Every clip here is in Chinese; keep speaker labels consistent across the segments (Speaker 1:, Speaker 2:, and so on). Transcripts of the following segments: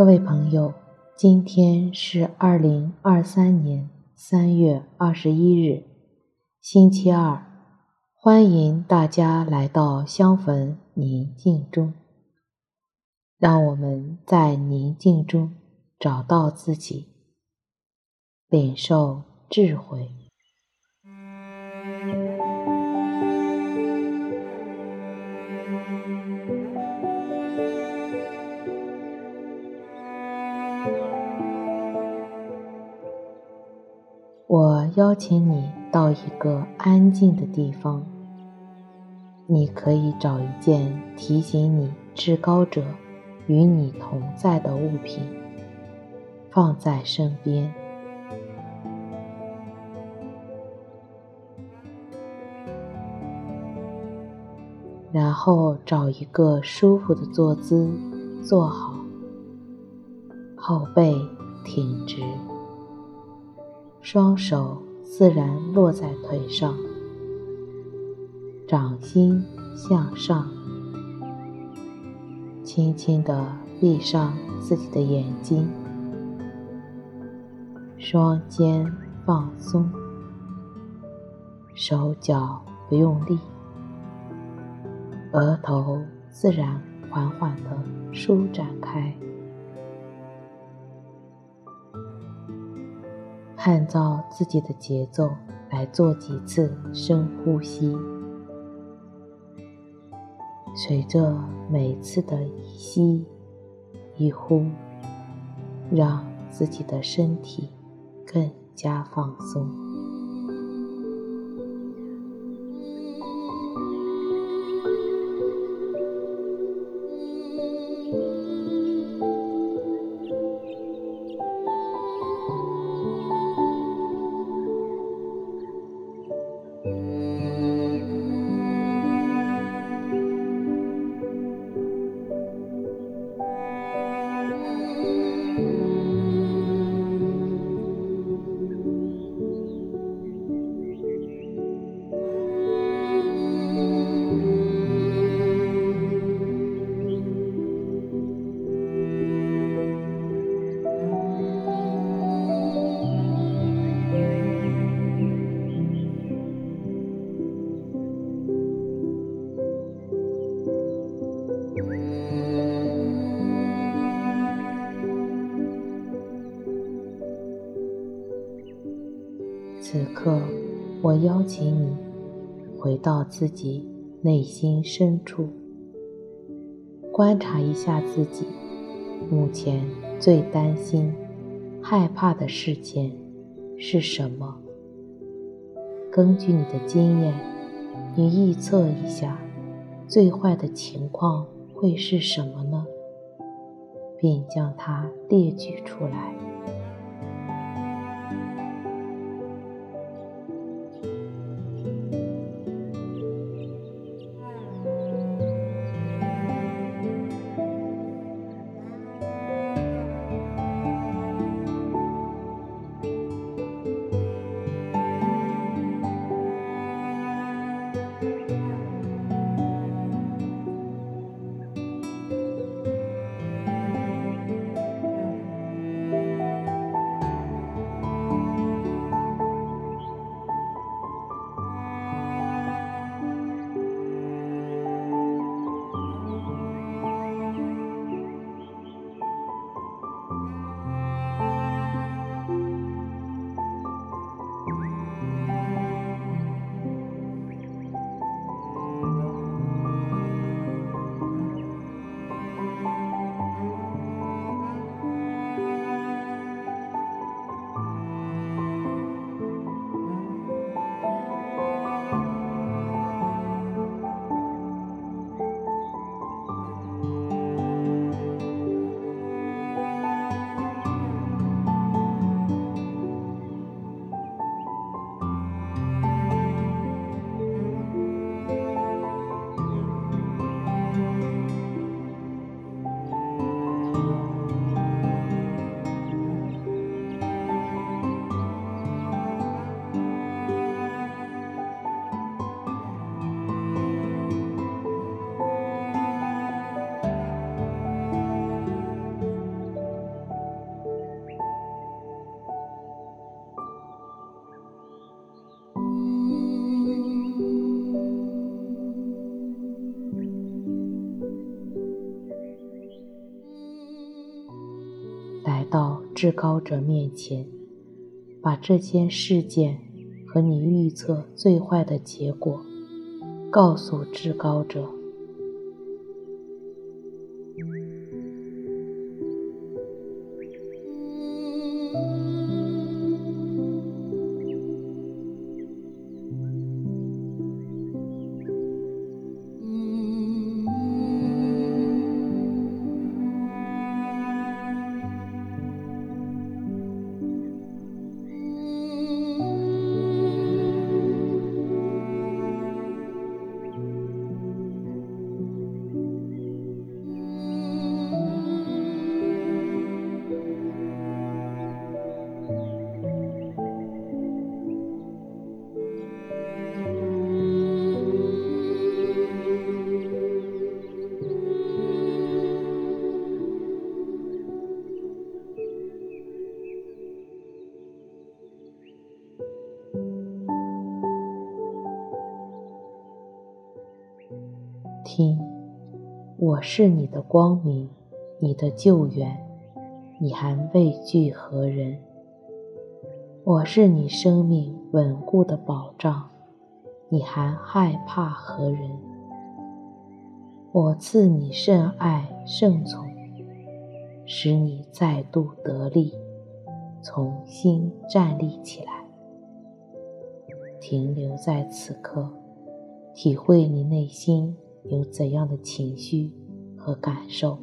Speaker 1: 各位朋友，今天是二零二三年三月二十一日，星期二。欢迎大家来到香焚宁静中，让我们在宁静中找到自己，领受智慧。我邀请你到一个安静的地方，你可以找一件提醒你至高者与你同在的物品，放在身边，然后找一个舒服的坐姿坐好，后背挺直。双手自然落在腿上，掌心向上，轻轻地闭上自己的眼睛，双肩放松，手脚不用力，额头自然缓缓地舒展开。按照自己的节奏来做几次深呼吸，随着每次的一吸一呼，让自己的身体更加放松。邀请你回到自己内心深处，观察一下自己目前最担心、害怕的事情是什么。根据你的经验，你预测一下最坏的情况会是什么呢？并将它列举出来。至高者面前，把这件事件和你预测最坏的结果告诉至高者。我是你的光明，你的救援，你还畏惧何人？我是你生命稳固的保障，你还害怕何人？我赐你甚爱圣宠，使你再度得力，重新站立起来，停留在此刻，体会你内心。有怎样的情绪和感受？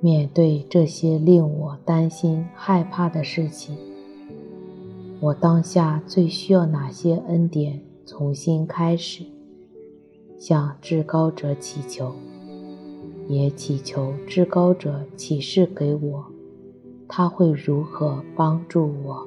Speaker 1: 面对这些令我担心、害怕的事情，我当下最需要哪些恩典重新开始？向至高者祈求，也祈求至高者启示给我，他会如何帮助我。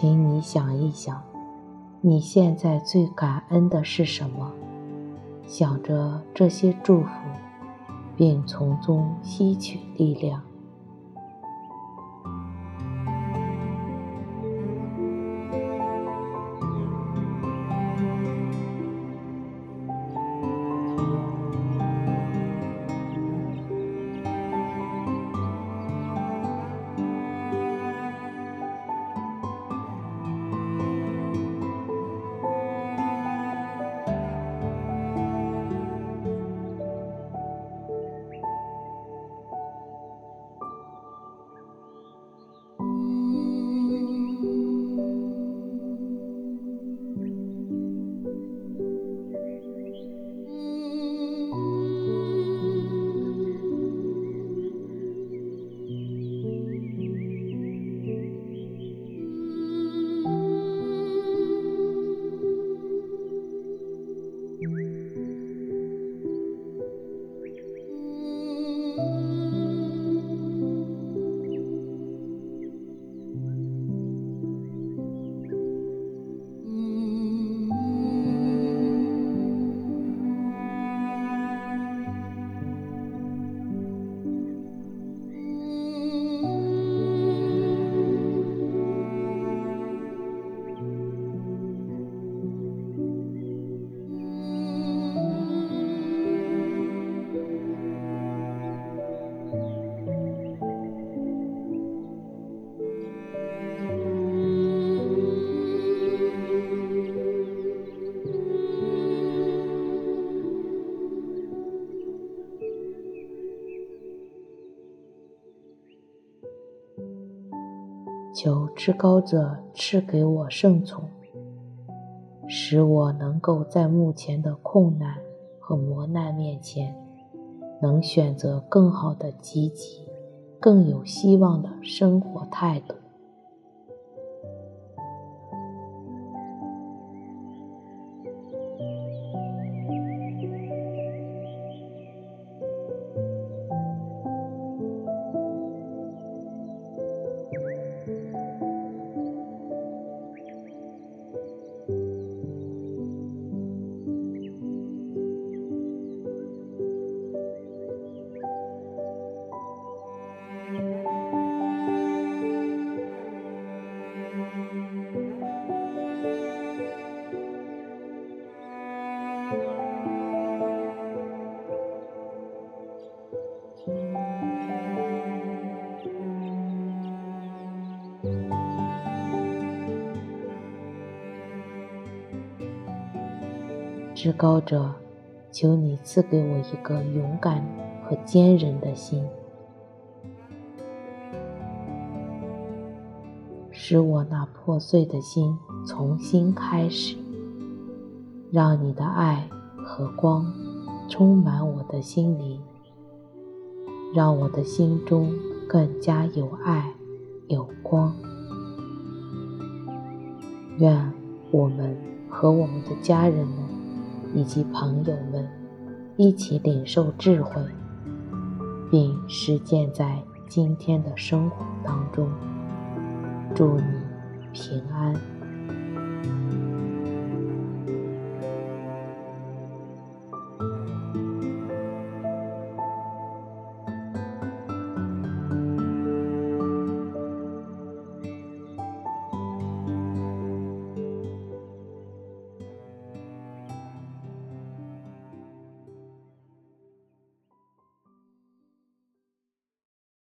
Speaker 1: 请你想一想，你现在最感恩的是什么？想着这些祝福，并从中吸取力量。求至高者赐给我圣宠，使我能够在目前的困难和磨难面前，能选择更好的积极、更有希望的生活态度。至高者，求你赐给我一个勇敢和坚韧的心，使我那破碎的心重新开始。让你的爱和光充满我的心灵，让我的心中更加有爱有光。愿我们和我们的家人。以及朋友们一起领受智慧，并实践在今天的生活当中。祝你平安。